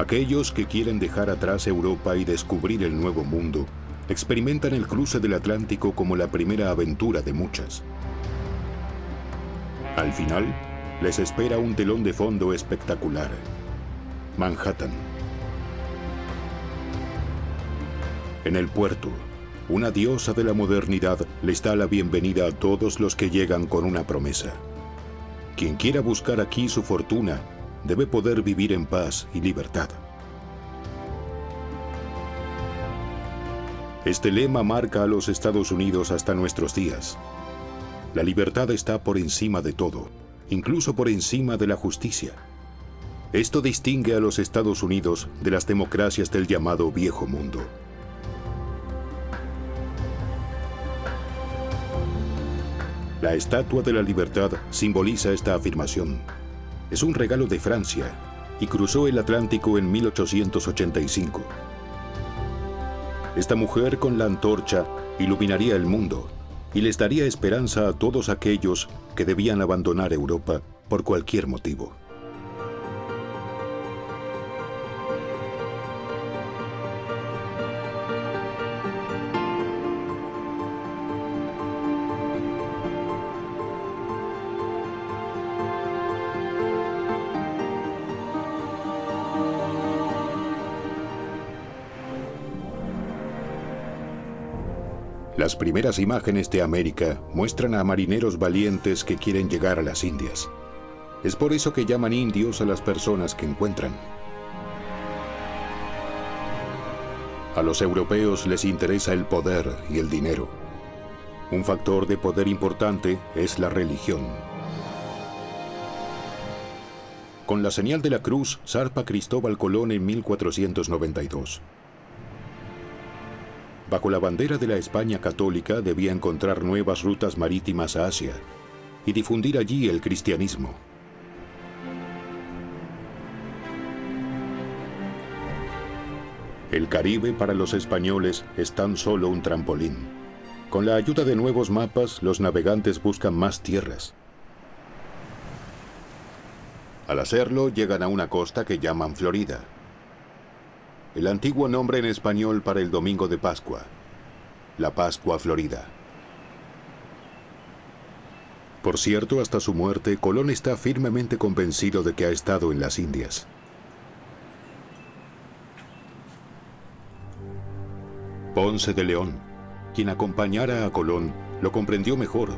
Aquellos que quieren dejar atrás Europa y descubrir el nuevo mundo experimentan el cruce del Atlántico como la primera aventura de muchas. Al final, les espera un telón de fondo espectacular. Manhattan. En el puerto, una diosa de la modernidad les da la bienvenida a todos los que llegan con una promesa. Quien quiera buscar aquí su fortuna debe poder vivir en paz y libertad. Este lema marca a los Estados Unidos hasta nuestros días. La libertad está por encima de todo, incluso por encima de la justicia. Esto distingue a los Estados Unidos de las democracias del llamado viejo mundo. La Estatua de la Libertad simboliza esta afirmación. Es un regalo de Francia y cruzó el Atlántico en 1885. Esta mujer con la antorcha iluminaría el mundo y les daría esperanza a todos aquellos que debían abandonar Europa por cualquier motivo. Las primeras imágenes de América muestran a marineros valientes que quieren llegar a las Indias. Es por eso que llaman indios a las personas que encuentran. A los europeos les interesa el poder y el dinero. Un factor de poder importante es la religión. Con la señal de la cruz zarpa Cristóbal Colón en 1492. Bajo la bandera de la España católica debía encontrar nuevas rutas marítimas a Asia y difundir allí el cristianismo. El Caribe para los españoles es tan solo un trampolín. Con la ayuda de nuevos mapas, los navegantes buscan más tierras. Al hacerlo, llegan a una costa que llaman Florida, el antiguo nombre en español para el domingo de Pascua, la Pascua Florida. Por cierto, hasta su muerte, Colón está firmemente convencido de que ha estado en las Indias. Ponce de León, quien acompañara a Colón, lo comprendió mejor,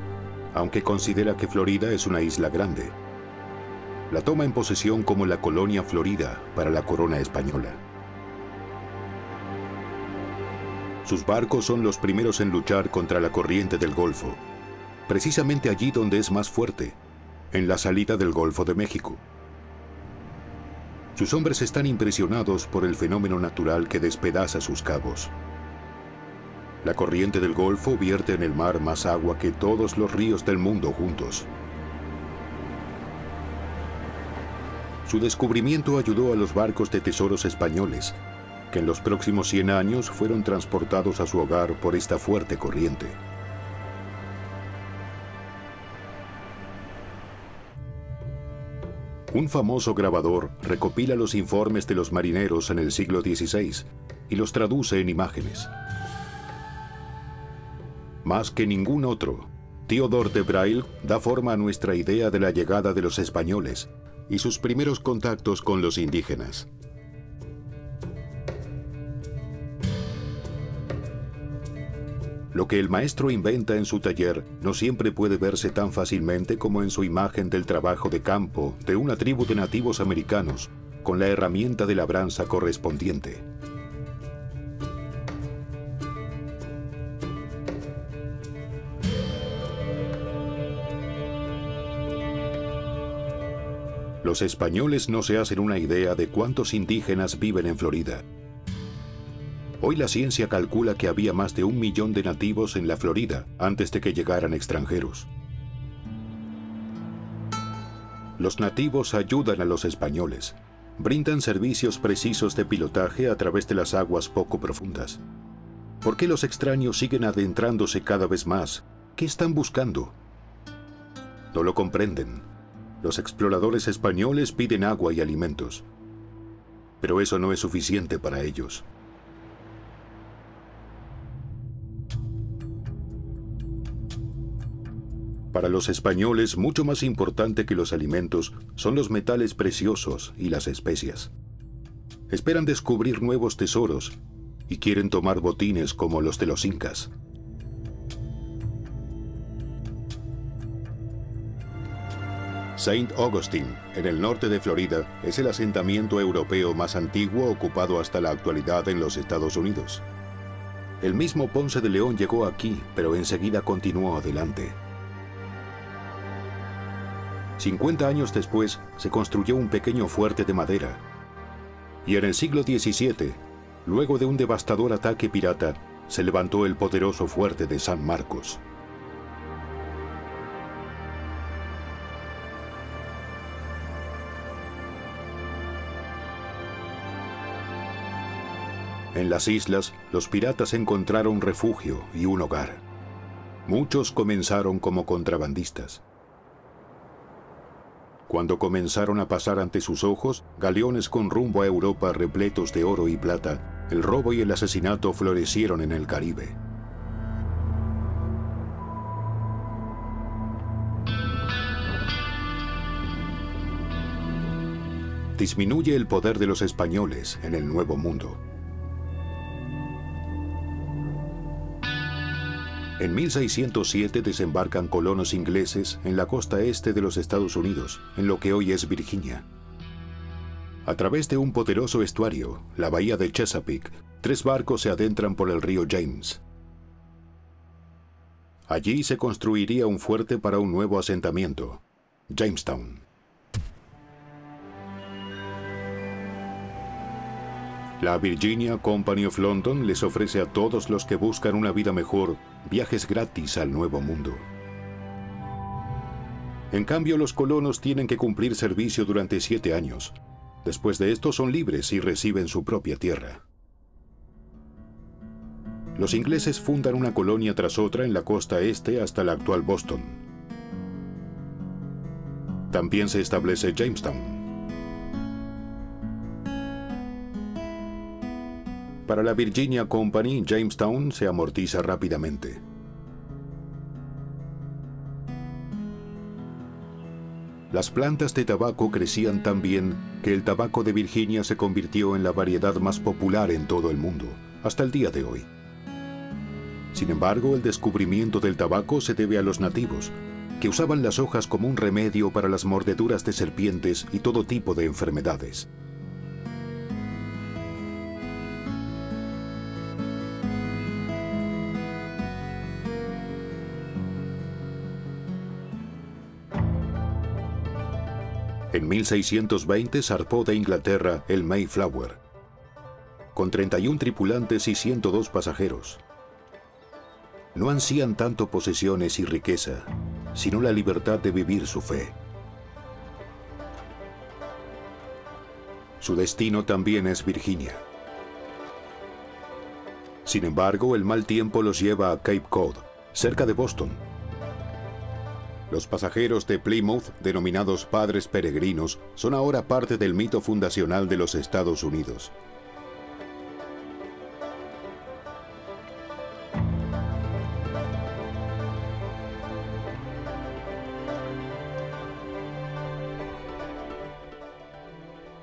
aunque considera que Florida es una isla grande. La toma en posesión como la colonia Florida para la corona española. Sus barcos son los primeros en luchar contra la corriente del Golfo, precisamente allí donde es más fuerte, en la salida del Golfo de México. Sus hombres están impresionados por el fenómeno natural que despedaza sus cabos. La corriente del Golfo vierte en el mar más agua que todos los ríos del mundo juntos. Su descubrimiento ayudó a los barcos de tesoros españoles que en los próximos 100 años fueron transportados a su hogar por esta fuerte corriente. Un famoso grabador recopila los informes de los marineros en el siglo XVI y los traduce en imágenes. Más que ningún otro, Theodore de Braille da forma a nuestra idea de la llegada de los españoles y sus primeros contactos con los indígenas. Lo que el maestro inventa en su taller no siempre puede verse tan fácilmente como en su imagen del trabajo de campo de una tribu de nativos americanos, con la herramienta de labranza correspondiente. Los españoles no se hacen una idea de cuántos indígenas viven en Florida, Hoy la ciencia calcula que había más de un millón de nativos en la Florida antes de que llegaran extranjeros. Los nativos ayudan a los españoles. Brindan servicios precisos de pilotaje a través de las aguas poco profundas. ¿Por qué los extraños siguen adentrándose cada vez más? ¿Qué están buscando? No lo comprenden. Los exploradores españoles piden agua y alimentos. Pero eso no es suficiente para ellos. Para los españoles, mucho más importante que los alimentos son los metales preciosos y las especias. Esperan descubrir nuevos tesoros y quieren tomar botines como los de los incas. Saint Augustine, en el norte de Florida, es el asentamiento europeo más antiguo ocupado hasta la actualidad en los Estados Unidos. El mismo Ponce de León llegó aquí, pero enseguida continuó adelante. 50 años después se construyó un pequeño fuerte de madera. Y en el siglo XVII, luego de un devastador ataque pirata, se levantó el poderoso fuerte de San Marcos. En las islas, los piratas encontraron refugio y un hogar. Muchos comenzaron como contrabandistas. Cuando comenzaron a pasar ante sus ojos galeones con rumbo a Europa repletos de oro y plata, el robo y el asesinato florecieron en el Caribe. Disminuye el poder de los españoles en el Nuevo Mundo. En 1607 desembarcan colonos ingleses en la costa este de los Estados Unidos, en lo que hoy es Virginia. A través de un poderoso estuario, la bahía de Chesapeake, tres barcos se adentran por el río James. Allí se construiría un fuerte para un nuevo asentamiento, Jamestown. La Virginia Company of London les ofrece a todos los que buscan una vida mejor viajes gratis al Nuevo Mundo. En cambio, los colonos tienen que cumplir servicio durante siete años. Después de esto son libres y reciben su propia tierra. Los ingleses fundan una colonia tras otra en la costa este hasta la actual Boston. También se establece Jamestown. Para la Virginia Company, Jamestown se amortiza rápidamente. Las plantas de tabaco crecían tan bien que el tabaco de Virginia se convirtió en la variedad más popular en todo el mundo, hasta el día de hoy. Sin embargo, el descubrimiento del tabaco se debe a los nativos, que usaban las hojas como un remedio para las mordeduras de serpientes y todo tipo de enfermedades. En 1620 zarpó de Inglaterra el Mayflower, con 31 tripulantes y 102 pasajeros. No ansían tanto posesiones y riqueza, sino la libertad de vivir su fe. Su destino también es Virginia. Sin embargo, el mal tiempo los lleva a Cape Cod, cerca de Boston, los pasajeros de Plymouth, denominados padres peregrinos, son ahora parte del mito fundacional de los Estados Unidos.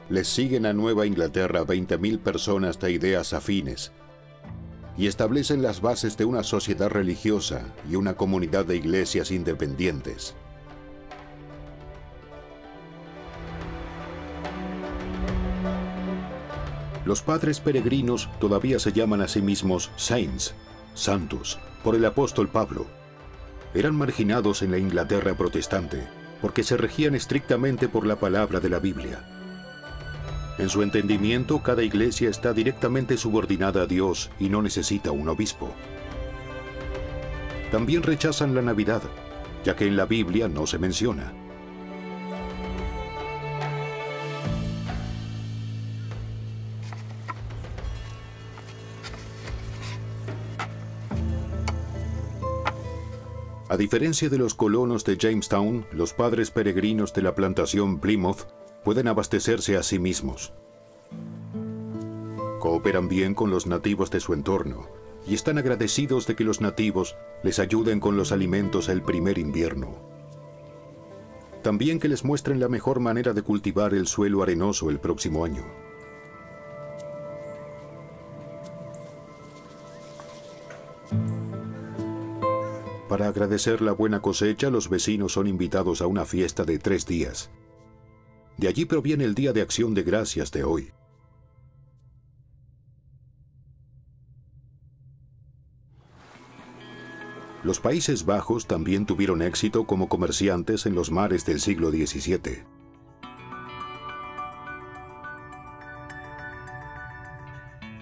Les siguen a Nueva Inglaterra 20.000 personas de ideas afines, y establecen las bases de una sociedad religiosa y una comunidad de iglesias independientes. Los padres peregrinos todavía se llaman a sí mismos saints, santos, por el apóstol Pablo. Eran marginados en la Inglaterra protestante porque se regían estrictamente por la palabra de la Biblia. En su entendimiento, cada iglesia está directamente subordinada a Dios y no necesita un obispo. También rechazan la Navidad, ya que en la Biblia no se menciona. A diferencia de los colonos de Jamestown, los padres peregrinos de la plantación Plymouth pueden abastecerse a sí mismos. Cooperan bien con los nativos de su entorno y están agradecidos de que los nativos les ayuden con los alimentos el primer invierno. También que les muestren la mejor manera de cultivar el suelo arenoso el próximo año. Para agradecer la buena cosecha, los vecinos son invitados a una fiesta de tres días. De allí proviene el Día de Acción de Gracias de hoy. Los Países Bajos también tuvieron éxito como comerciantes en los mares del siglo XVII.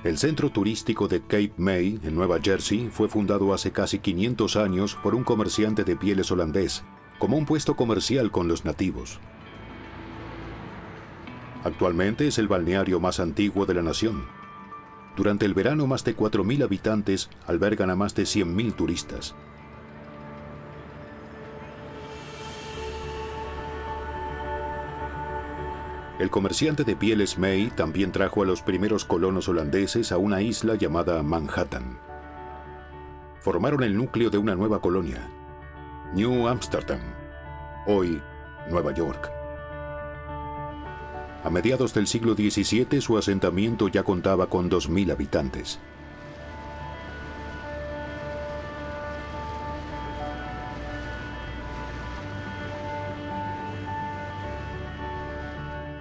El centro turístico de Cape May, en Nueva Jersey, fue fundado hace casi 500 años por un comerciante de pieles holandés, como un puesto comercial con los nativos. Actualmente es el balneario más antiguo de la nación. Durante el verano más de 4.000 habitantes albergan a más de 100.000 turistas. El comerciante de pieles May también trajo a los primeros colonos holandeses a una isla llamada Manhattan. Formaron el núcleo de una nueva colonia, New Amsterdam, hoy Nueva York. A mediados del siglo XVII su asentamiento ya contaba con 2.000 habitantes.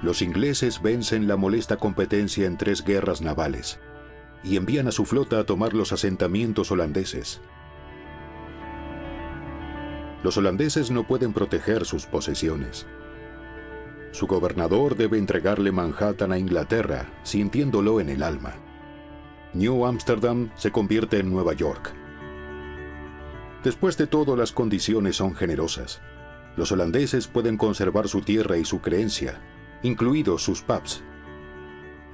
los ingleses vencen la molesta competencia en tres guerras navales y envían a su flota a tomar los asentamientos holandeses. Los holandeses no pueden proteger sus posesiones. Su gobernador debe entregarle Manhattan a Inglaterra, sintiéndolo en el alma. New Amsterdam se convierte en Nueva York. Después de todo, las condiciones son generosas. Los holandeses pueden conservar su tierra y su creencia, incluidos sus pubs.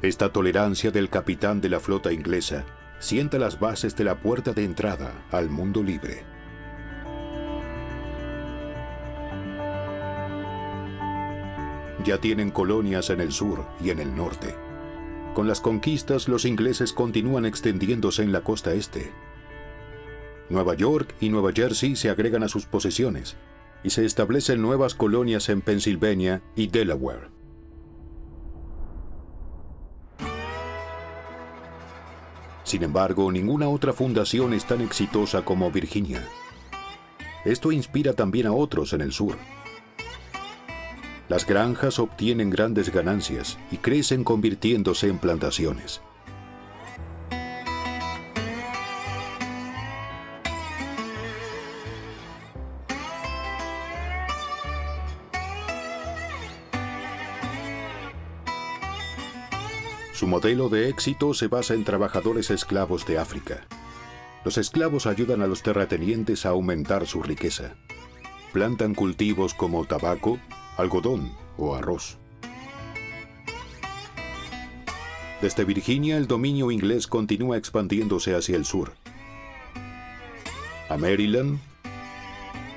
Esta tolerancia del capitán de la flota inglesa sienta las bases de la puerta de entrada al mundo libre. Ya tienen colonias en el sur y en el norte. Con las conquistas los ingleses continúan extendiéndose en la costa este. Nueva York y Nueva Jersey se agregan a sus posesiones y se establecen nuevas colonias en Pensilvania y Delaware. Sin embargo, ninguna otra fundación es tan exitosa como Virginia. Esto inspira también a otros en el sur. Las granjas obtienen grandes ganancias y crecen convirtiéndose en plantaciones. Su modelo de éxito se basa en trabajadores esclavos de África. Los esclavos ayudan a los terratenientes a aumentar su riqueza. Plantan cultivos como tabaco, algodón o arroz. Desde Virginia el dominio inglés continúa expandiéndose hacia el sur. A Maryland,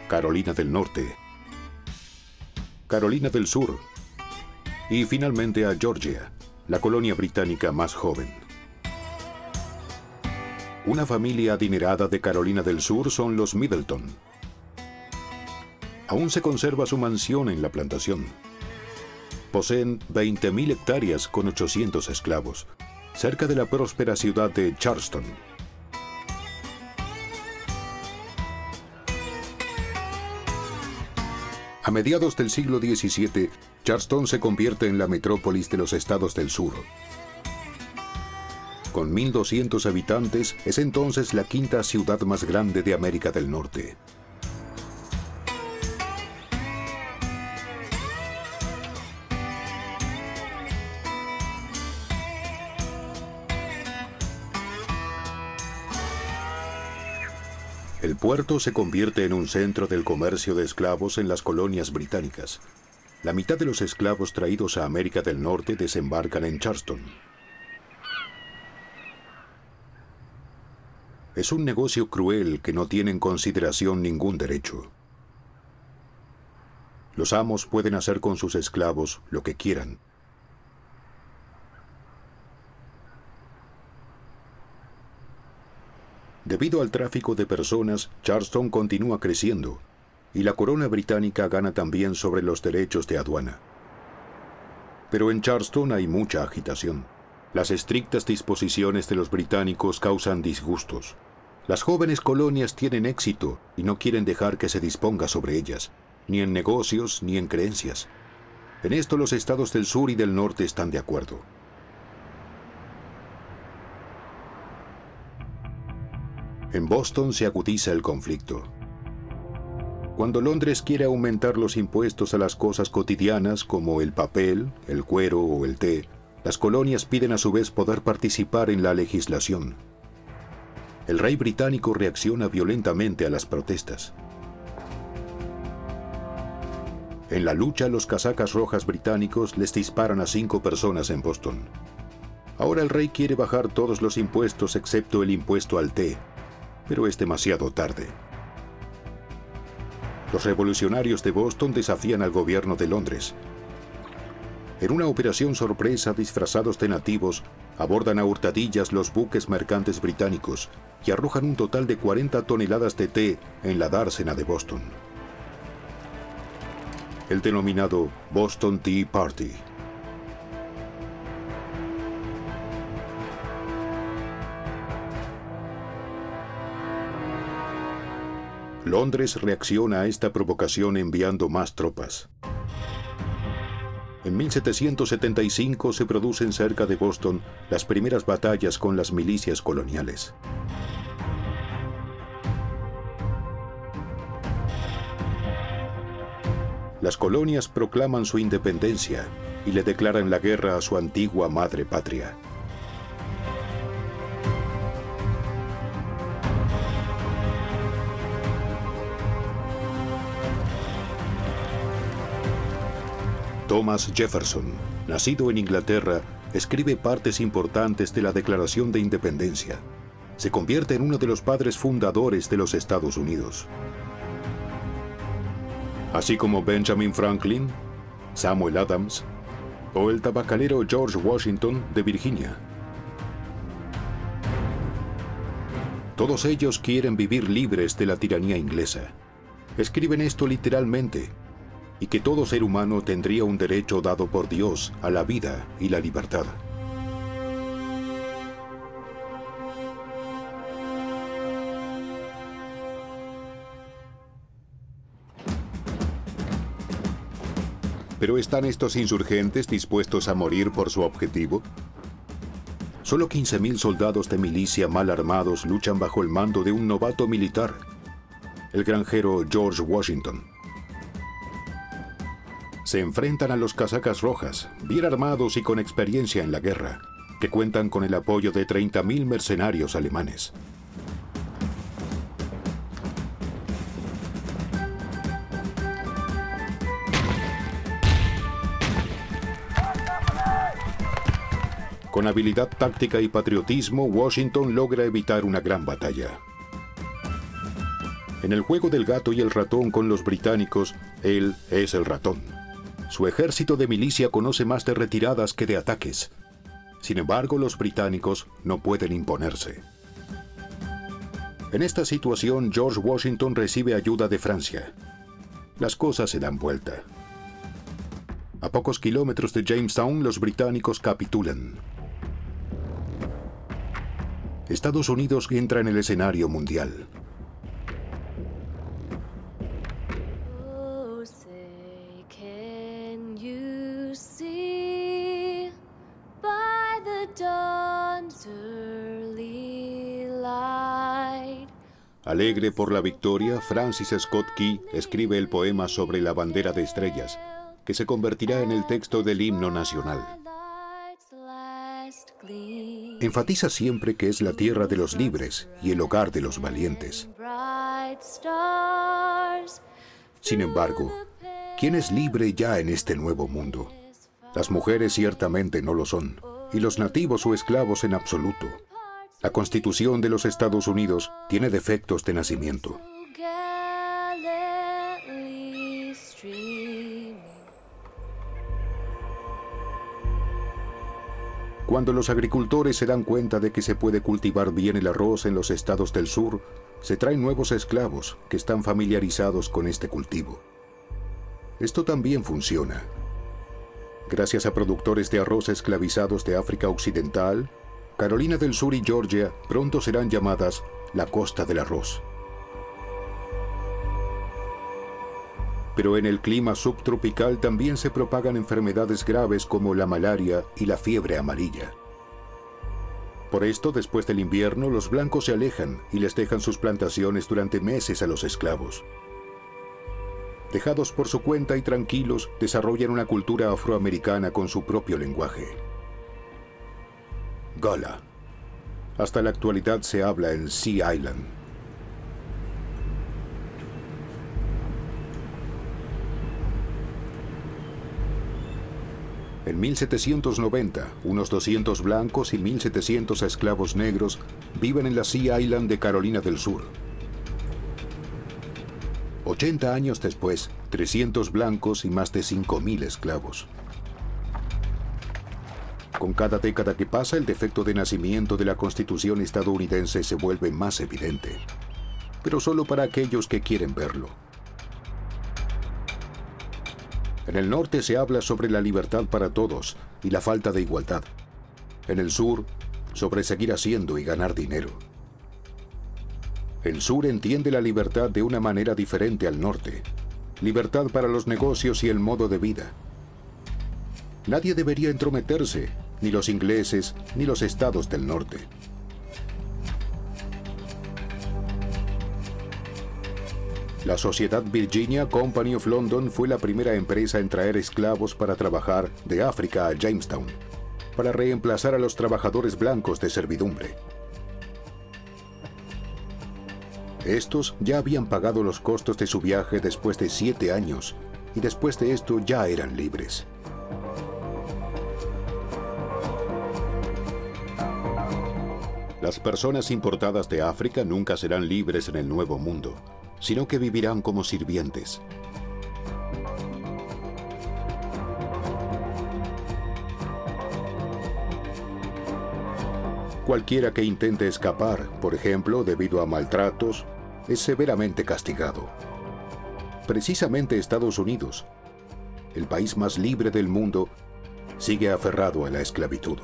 Carolina del Norte, Carolina del Sur y finalmente a Georgia la colonia británica más joven. Una familia adinerada de Carolina del Sur son los Middleton. Aún se conserva su mansión en la plantación. Poseen 20.000 hectáreas con 800 esclavos, cerca de la próspera ciudad de Charleston. A mediados del siglo XVII, Charleston se convierte en la metrópolis de los estados del sur. Con 1.200 habitantes, es entonces la quinta ciudad más grande de América del Norte. El puerto se convierte en un centro del comercio de esclavos en las colonias británicas. La mitad de los esclavos traídos a América del Norte desembarcan en Charleston. Es un negocio cruel que no tiene en consideración ningún derecho. Los amos pueden hacer con sus esclavos lo que quieran. Debido al tráfico de personas, Charleston continúa creciendo y la corona británica gana también sobre los derechos de aduana. Pero en Charleston hay mucha agitación. Las estrictas disposiciones de los británicos causan disgustos. Las jóvenes colonias tienen éxito y no quieren dejar que se disponga sobre ellas, ni en negocios ni en creencias. En esto los estados del sur y del norte están de acuerdo. En Boston se agudiza el conflicto. Cuando Londres quiere aumentar los impuestos a las cosas cotidianas como el papel, el cuero o el té, las colonias piden a su vez poder participar en la legislación. El rey británico reacciona violentamente a las protestas. En la lucha, los casacas rojas británicos les disparan a cinco personas en Boston. Ahora el rey quiere bajar todos los impuestos excepto el impuesto al té, pero es demasiado tarde. Los revolucionarios de Boston desafían al gobierno de Londres. En una operación sorpresa disfrazados de nativos, abordan a hurtadillas los buques mercantes británicos y arrojan un total de 40 toneladas de té en la dársena de Boston el denominado Boston Tea Party. Londres reacciona a esta provocación enviando más tropas. En 1775 se producen cerca de Boston las primeras batallas con las milicias coloniales. las colonias proclaman su independencia y le declaran la guerra a su antigua madre patria. Thomas Jefferson, nacido en Inglaterra, escribe partes importantes de la Declaración de Independencia. Se convierte en uno de los padres fundadores de los Estados Unidos así como Benjamin Franklin, Samuel Adams o el tabacalero George Washington de Virginia. Todos ellos quieren vivir libres de la tiranía inglesa. Escriben esto literalmente, y que todo ser humano tendría un derecho dado por Dios a la vida y la libertad. ¿Pero están estos insurgentes dispuestos a morir por su objetivo? Solo 15.000 soldados de milicia mal armados luchan bajo el mando de un novato militar, el granjero George Washington. Se enfrentan a los casacas rojas, bien armados y con experiencia en la guerra, que cuentan con el apoyo de 30.000 mercenarios alemanes. Con habilidad táctica y patriotismo, Washington logra evitar una gran batalla. En el juego del gato y el ratón con los británicos, él es el ratón. Su ejército de milicia conoce más de retiradas que de ataques. Sin embargo, los británicos no pueden imponerse. En esta situación, George Washington recibe ayuda de Francia. Las cosas se dan vuelta. A pocos kilómetros de Jamestown, los británicos capitulan. Estados Unidos entra en el escenario mundial. Alegre por la victoria, Francis Scott Key escribe el poema sobre la bandera de estrellas, que se convertirá en el texto del himno nacional. Enfatiza siempre que es la tierra de los libres y el hogar de los valientes. Sin embargo, ¿quién es libre ya en este nuevo mundo? Las mujeres ciertamente no lo son, y los nativos o esclavos en absoluto. La Constitución de los Estados Unidos tiene defectos de nacimiento. Cuando los agricultores se dan cuenta de que se puede cultivar bien el arroz en los estados del sur, se traen nuevos esclavos que están familiarizados con este cultivo. Esto también funciona. Gracias a productores de arroz esclavizados de África Occidental, Carolina del Sur y Georgia pronto serán llamadas la costa del arroz. Pero en el clima subtropical también se propagan enfermedades graves como la malaria y la fiebre amarilla. Por esto, después del invierno, los blancos se alejan y les dejan sus plantaciones durante meses a los esclavos. Dejados por su cuenta y tranquilos, desarrollan una cultura afroamericana con su propio lenguaje. Gala. Hasta la actualidad se habla en Sea Island. En 1790, unos 200 blancos y 1.700 esclavos negros viven en la Sea Island de Carolina del Sur. 80 años después, 300 blancos y más de 5.000 esclavos. Con cada década que pasa, el defecto de nacimiento de la Constitución estadounidense se vuelve más evidente, pero solo para aquellos que quieren verlo. En el norte se habla sobre la libertad para todos y la falta de igualdad. En el sur, sobre seguir haciendo y ganar dinero. El sur entiende la libertad de una manera diferente al norte. Libertad para los negocios y el modo de vida. Nadie debería entrometerse, ni los ingleses, ni los estados del norte. La Sociedad Virginia Company of London fue la primera empresa en traer esclavos para trabajar de África a Jamestown, para reemplazar a los trabajadores blancos de servidumbre. Estos ya habían pagado los costos de su viaje después de siete años y después de esto ya eran libres. Las personas importadas de África nunca serán libres en el Nuevo Mundo, sino que vivirán como sirvientes. Cualquiera que intente escapar, por ejemplo, debido a maltratos, es severamente castigado. Precisamente Estados Unidos, el país más libre del mundo, sigue aferrado a la esclavitud.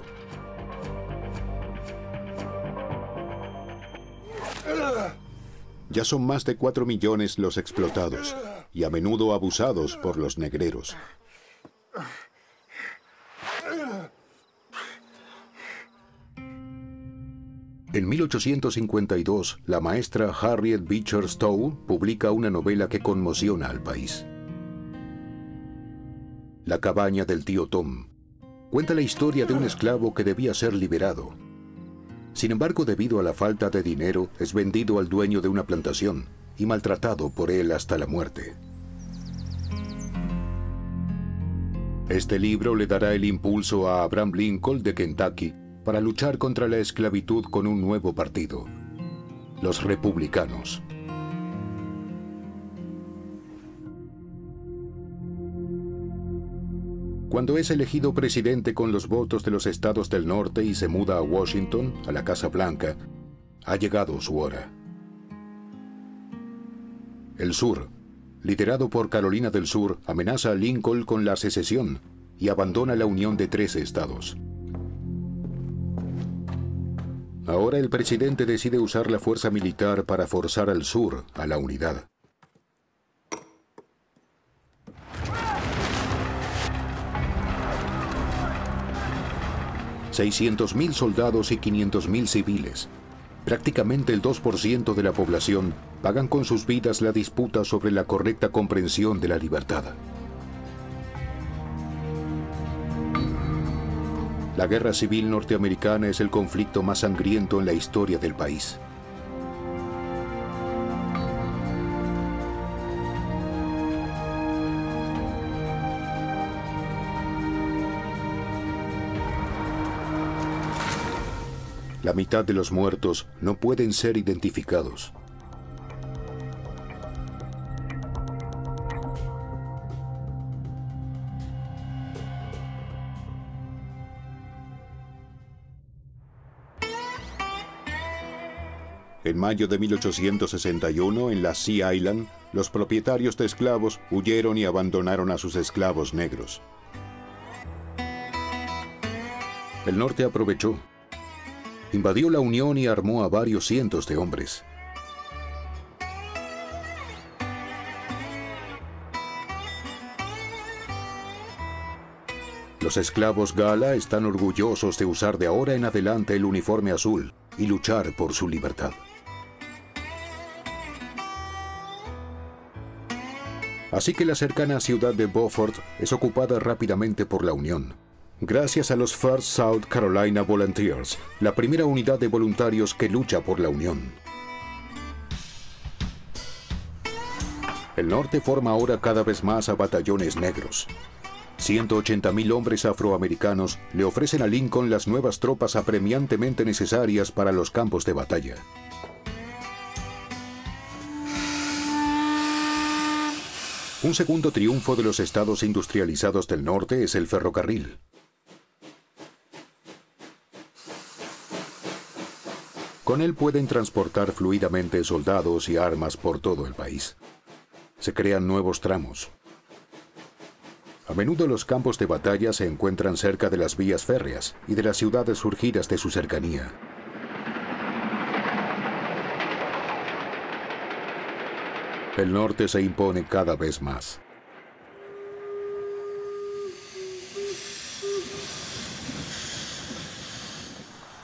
Ya son más de 4 millones los explotados y a menudo abusados por los negreros. En 1852, la maestra Harriet Beecher Stowe publica una novela que conmociona al país. La cabaña del tío Tom cuenta la historia de un esclavo que debía ser liberado sin embargo, debido a la falta de dinero, es vendido al dueño de una plantación y maltratado por él hasta la muerte. Este libro le dará el impulso a Abraham Lincoln de Kentucky para luchar contra la esclavitud con un nuevo partido, los republicanos. Cuando es elegido presidente con los votos de los estados del norte y se muda a Washington, a la Casa Blanca, ha llegado su hora. El sur, liderado por Carolina del Sur, amenaza a Lincoln con la secesión y abandona la unión de 13 estados. Ahora el presidente decide usar la fuerza militar para forzar al sur a la unidad. 600.000 soldados y 500.000 civiles, prácticamente el 2% de la población, pagan con sus vidas la disputa sobre la correcta comprensión de la libertad. La guerra civil norteamericana es el conflicto más sangriento en la historia del país. La mitad de los muertos no pueden ser identificados. En mayo de 1861, en la Sea Island, los propietarios de esclavos huyeron y abandonaron a sus esclavos negros. El norte aprovechó Invadió la Unión y armó a varios cientos de hombres. Los esclavos Gala están orgullosos de usar de ahora en adelante el uniforme azul y luchar por su libertad. Así que la cercana ciudad de Beaufort es ocupada rápidamente por la Unión. Gracias a los First South Carolina Volunteers, la primera unidad de voluntarios que lucha por la Unión. El norte forma ahora cada vez más a batallones negros. 180.000 hombres afroamericanos le ofrecen a Lincoln las nuevas tropas apremiantemente necesarias para los campos de batalla. Un segundo triunfo de los estados industrializados del norte es el ferrocarril. Con él pueden transportar fluidamente soldados y armas por todo el país. Se crean nuevos tramos. A menudo los campos de batalla se encuentran cerca de las vías férreas y de las ciudades surgidas de su cercanía. El norte se impone cada vez más.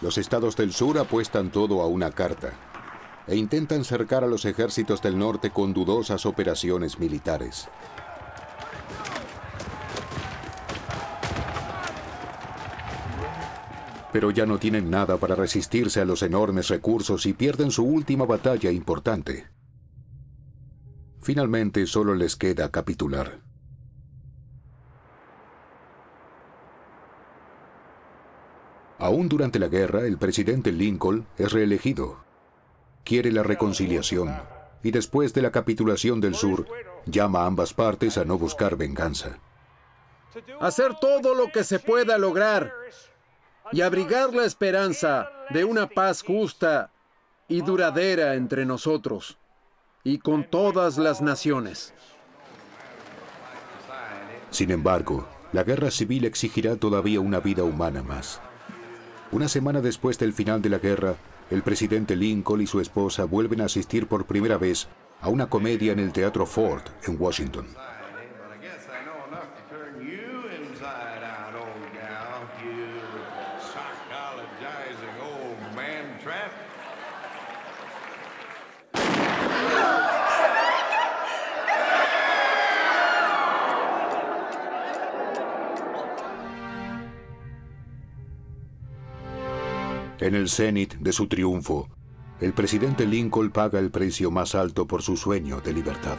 Los estados del sur apuestan todo a una carta e intentan cercar a los ejércitos del norte con dudosas operaciones militares. Pero ya no tienen nada para resistirse a los enormes recursos y pierden su última batalla importante. Finalmente solo les queda capitular. Aún durante la guerra, el presidente Lincoln es reelegido. Quiere la reconciliación y después de la capitulación del sur, llama a ambas partes a no buscar venganza. Hacer todo lo que se pueda lograr y abrigar la esperanza de una paz justa y duradera entre nosotros y con todas las naciones. Sin embargo, la guerra civil exigirá todavía una vida humana más. Una semana después del final de la guerra, el presidente Lincoln y su esposa vuelven a asistir por primera vez a una comedia en el Teatro Ford en Washington. En el cenit de su triunfo, el presidente Lincoln paga el precio más alto por su sueño de libertad.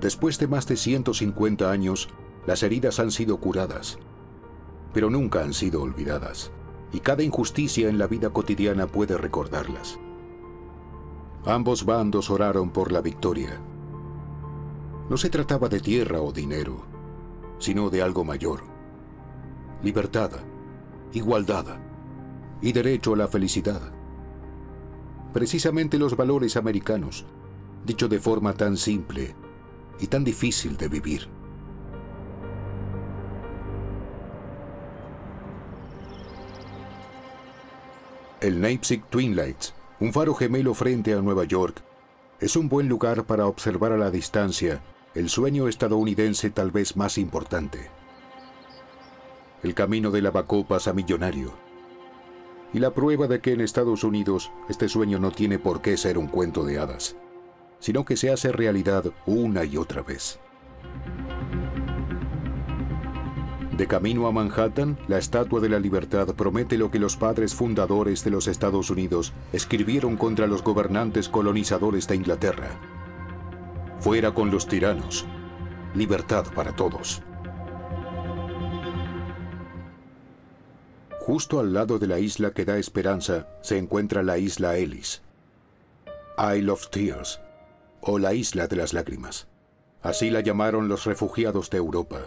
Después de más de 150 años, las heridas han sido curadas, pero nunca han sido olvidadas y cada injusticia en la vida cotidiana puede recordarlas. Ambos bandos oraron por la victoria. No se trataba de tierra o dinero, sino de algo mayor. Libertad, igualdad y derecho a la felicidad. Precisamente los valores americanos, dicho de forma tan simple y tan difícil de vivir. El Leipzig Twin Lights, un faro gemelo frente a Nueva York, es un buen lugar para observar a la distancia el sueño estadounidense tal vez más importante. El camino de lavacopas a millonario. Y la prueba de que en Estados Unidos este sueño no tiene por qué ser un cuento de hadas, sino que se hace realidad una y otra vez. De camino a Manhattan, la Estatua de la Libertad promete lo que los padres fundadores de los Estados Unidos escribieron contra los gobernantes colonizadores de Inglaterra. Fuera con los tiranos. Libertad para todos. Justo al lado de la isla que da esperanza se encuentra la isla Ellis. Isle of Tears, o la Isla de las Lágrimas. Así la llamaron los refugiados de Europa.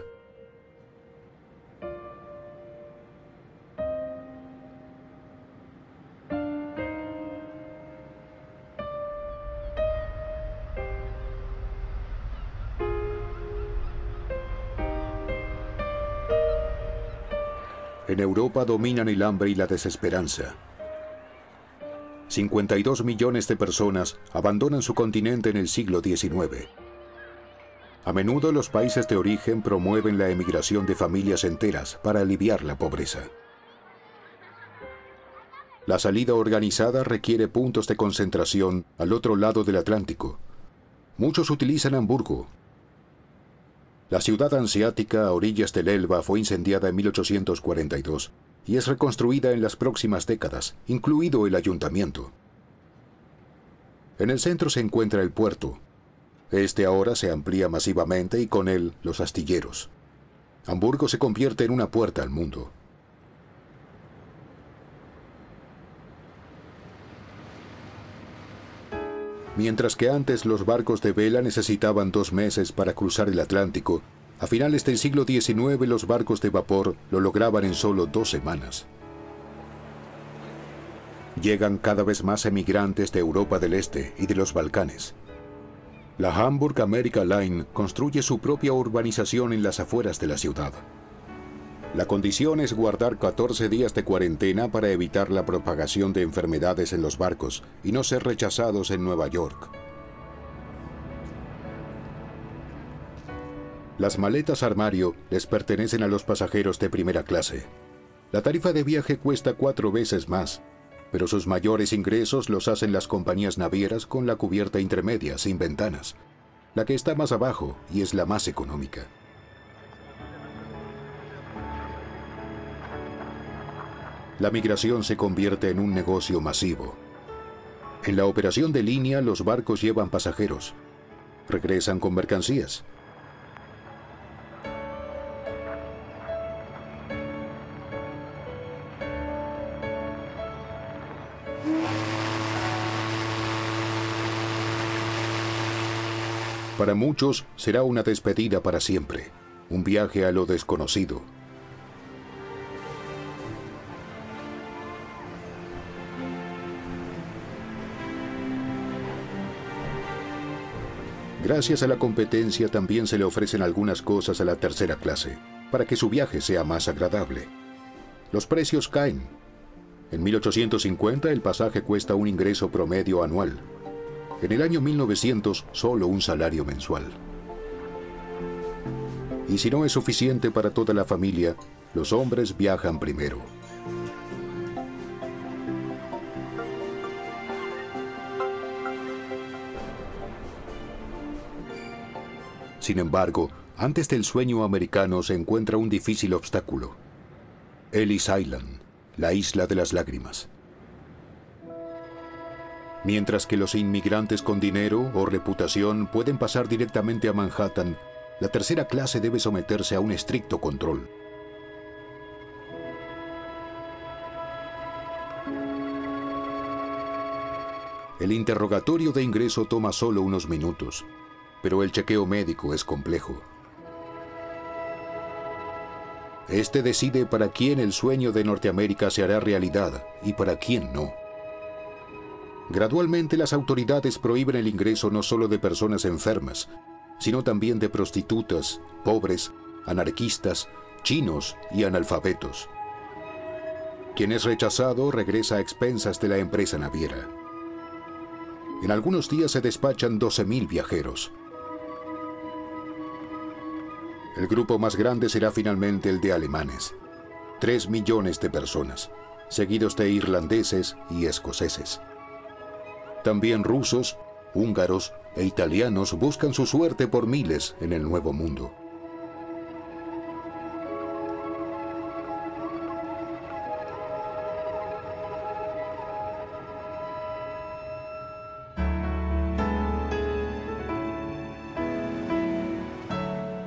En Europa dominan el hambre y la desesperanza. 52 millones de personas abandonan su continente en el siglo XIX. A menudo los países de origen promueven la emigración de familias enteras para aliviar la pobreza. La salida organizada requiere puntos de concentración al otro lado del Atlántico. Muchos utilizan Hamburgo, la ciudad ansiática a orillas del Elba fue incendiada en 1842 y es reconstruida en las próximas décadas, incluido el ayuntamiento. En el centro se encuentra el puerto. Este ahora se amplía masivamente y con él los astilleros. Hamburgo se convierte en una puerta al mundo. Mientras que antes los barcos de vela necesitaban dos meses para cruzar el Atlántico, a finales del siglo XIX los barcos de vapor lo lograban en solo dos semanas. Llegan cada vez más emigrantes de Europa del Este y de los Balcanes. La Hamburg America Line construye su propia urbanización en las afueras de la ciudad. La condición es guardar 14 días de cuarentena para evitar la propagación de enfermedades en los barcos y no ser rechazados en Nueva York. Las maletas armario les pertenecen a los pasajeros de primera clase. La tarifa de viaje cuesta cuatro veces más, pero sus mayores ingresos los hacen las compañías navieras con la cubierta intermedia sin ventanas, la que está más abajo y es la más económica. La migración se convierte en un negocio masivo. En la operación de línea los barcos llevan pasajeros, regresan con mercancías. Para muchos será una despedida para siempre, un viaje a lo desconocido, Gracias a la competencia también se le ofrecen algunas cosas a la tercera clase, para que su viaje sea más agradable. Los precios caen. En 1850 el pasaje cuesta un ingreso promedio anual. En el año 1900 solo un salario mensual. Y si no es suficiente para toda la familia, los hombres viajan primero. Sin embargo, antes del sueño americano se encuentra un difícil obstáculo. Ellis Island, la isla de las lágrimas. Mientras que los inmigrantes con dinero o reputación pueden pasar directamente a Manhattan, la tercera clase debe someterse a un estricto control. El interrogatorio de ingreso toma solo unos minutos pero el chequeo médico es complejo. Este decide para quién el sueño de Norteamérica se hará realidad y para quién no. Gradualmente las autoridades prohíben el ingreso no solo de personas enfermas, sino también de prostitutas, pobres, anarquistas, chinos y analfabetos. Quien es rechazado regresa a expensas de la empresa naviera. En algunos días se despachan 12.000 viajeros. El grupo más grande será finalmente el de alemanes. Tres millones de personas, seguidos de irlandeses y escoceses. También rusos, húngaros e italianos buscan su suerte por miles en el Nuevo Mundo.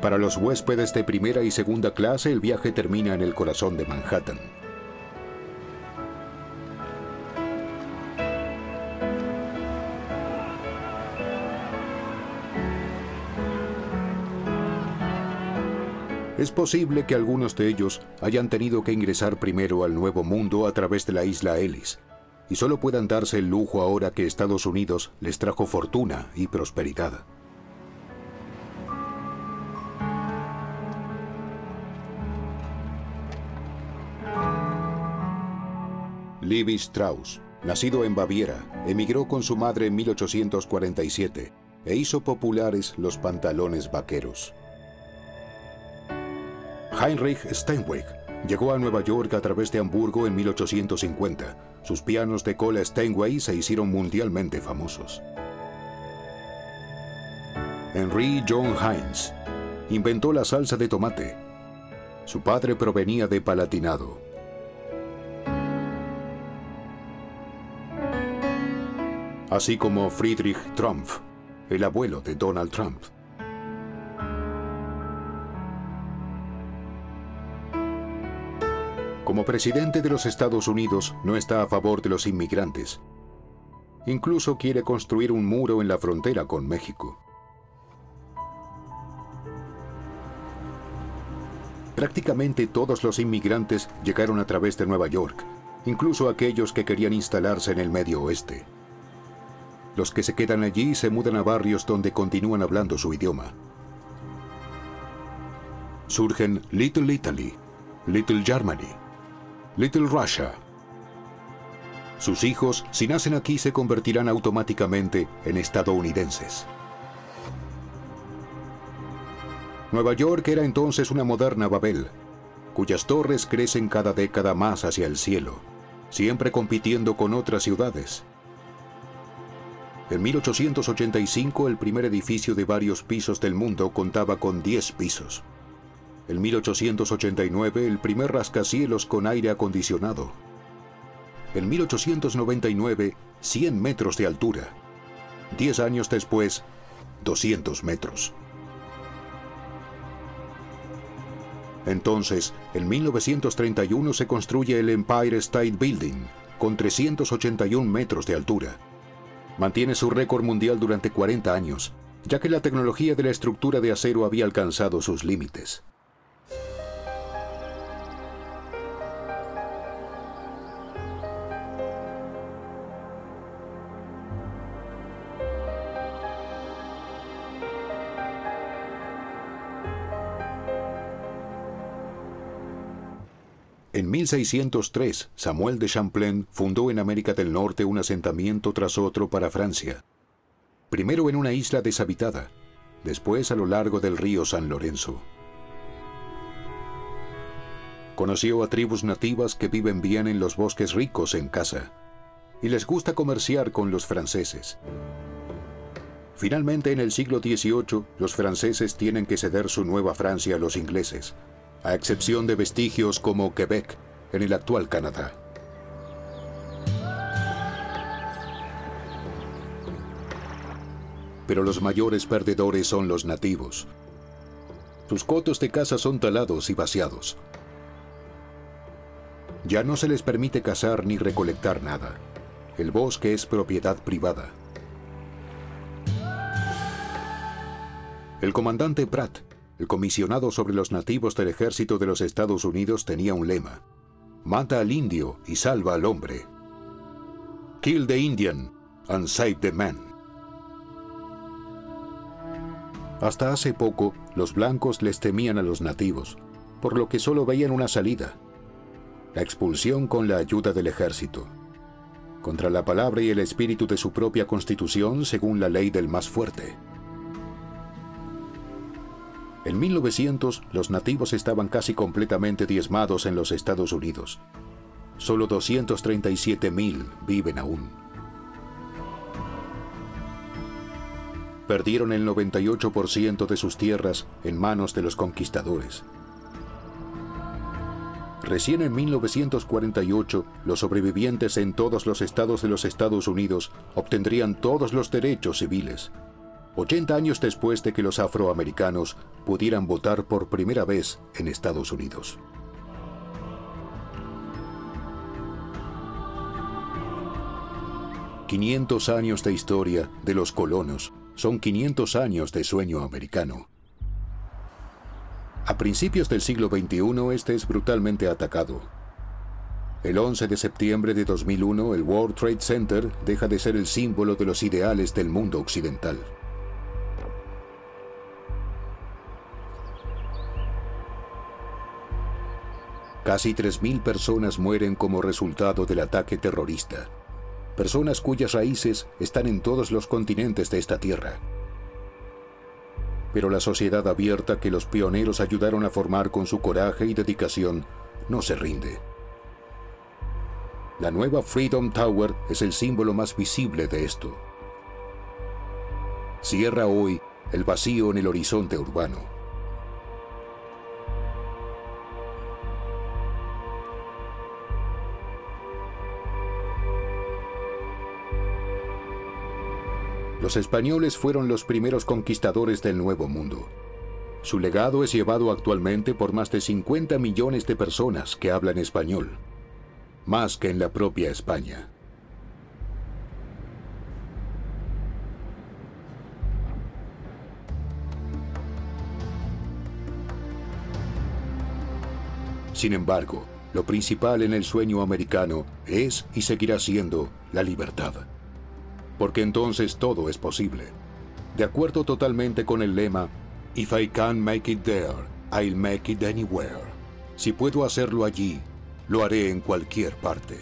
Para los huéspedes de primera y segunda clase, el viaje termina en el corazón de Manhattan. Es posible que algunos de ellos hayan tenido que ingresar primero al Nuevo Mundo a través de la isla Ellis, y solo puedan darse el lujo ahora que Estados Unidos les trajo fortuna y prosperidad. Levi Strauss, nacido en Baviera, emigró con su madre en 1847 e hizo populares los pantalones vaqueros. Heinrich Steinweg llegó a Nueva York a través de Hamburgo en 1850. Sus pianos de cola Steinway se hicieron mundialmente famosos. Henry John Heinz inventó la salsa de tomate. Su padre provenía de Palatinado. Así como Friedrich Trump, el abuelo de Donald Trump. Como presidente de los Estados Unidos no está a favor de los inmigrantes. Incluso quiere construir un muro en la frontera con México. Prácticamente todos los inmigrantes llegaron a través de Nueva York, incluso aquellos que querían instalarse en el Medio Oeste. Los que se quedan allí se mudan a barrios donde continúan hablando su idioma. Surgen Little Italy, Little Germany, Little Russia. Sus hijos, si nacen aquí, se convertirán automáticamente en estadounidenses. Nueva York era entonces una moderna Babel, cuyas torres crecen cada década más hacia el cielo, siempre compitiendo con otras ciudades. En 1885 el primer edificio de varios pisos del mundo contaba con 10 pisos. En 1889 el primer rascacielos con aire acondicionado. En 1899 100 metros de altura. Diez años después, 200 metros. Entonces, en 1931 se construye el Empire State Building, con 381 metros de altura. Mantiene su récord mundial durante 40 años, ya que la tecnología de la estructura de acero había alcanzado sus límites. En 1603, Samuel de Champlain fundó en América del Norte un asentamiento tras otro para Francia. Primero en una isla deshabitada, después a lo largo del río San Lorenzo. Conoció a tribus nativas que viven bien en los bosques ricos en casa y les gusta comerciar con los franceses. Finalmente, en el siglo XVIII, los franceses tienen que ceder su nueva Francia a los ingleses, a excepción de vestigios como Quebec, en el actual Canadá. Pero los mayores perdedores son los nativos. Sus cotos de caza son talados y vaciados. Ya no se les permite cazar ni recolectar nada. El bosque es propiedad privada. El comandante Pratt el comisionado sobre los nativos del ejército de los Estados Unidos tenía un lema. Mata al indio y salva al hombre. Kill the Indian and save the man. Hasta hace poco, los blancos les temían a los nativos, por lo que solo veían una salida. La expulsión con la ayuda del ejército. Contra la palabra y el espíritu de su propia constitución según la ley del más fuerte. En 1900, los nativos estaban casi completamente diezmados en los Estados Unidos. Solo 237.000 viven aún. Perdieron el 98% de sus tierras en manos de los conquistadores. Recién en 1948, los sobrevivientes en todos los estados de los Estados Unidos obtendrían todos los derechos civiles, 80 años después de que los afroamericanos pudieran votar por primera vez en Estados Unidos. ...500 años de historia de los colonos... ...son 500 años de sueño americano. A principios del siglo XXI este es brutalmente atacado. El 11 de septiembre de 2001 el World Trade Center deja de ser el símbolo de los ideales del mundo occidental. Casi 3.000 personas mueren como resultado del ataque terrorista. Personas cuyas raíces están en todos los continentes de esta tierra. Pero la sociedad abierta que los pioneros ayudaron a formar con su coraje y dedicación no se rinde. La nueva Freedom Tower es el símbolo más visible de esto. Cierra hoy el vacío en el horizonte urbano. Los españoles fueron los primeros conquistadores del Nuevo Mundo. Su legado es llevado actualmente por más de 50 millones de personas que hablan español, más que en la propia España. Sin embargo, lo principal en el sueño americano es y seguirá siendo la libertad porque entonces todo es posible. De acuerdo totalmente con el lema, If I can't make it there, I'll make it anywhere. Si puedo hacerlo allí, lo haré en cualquier parte.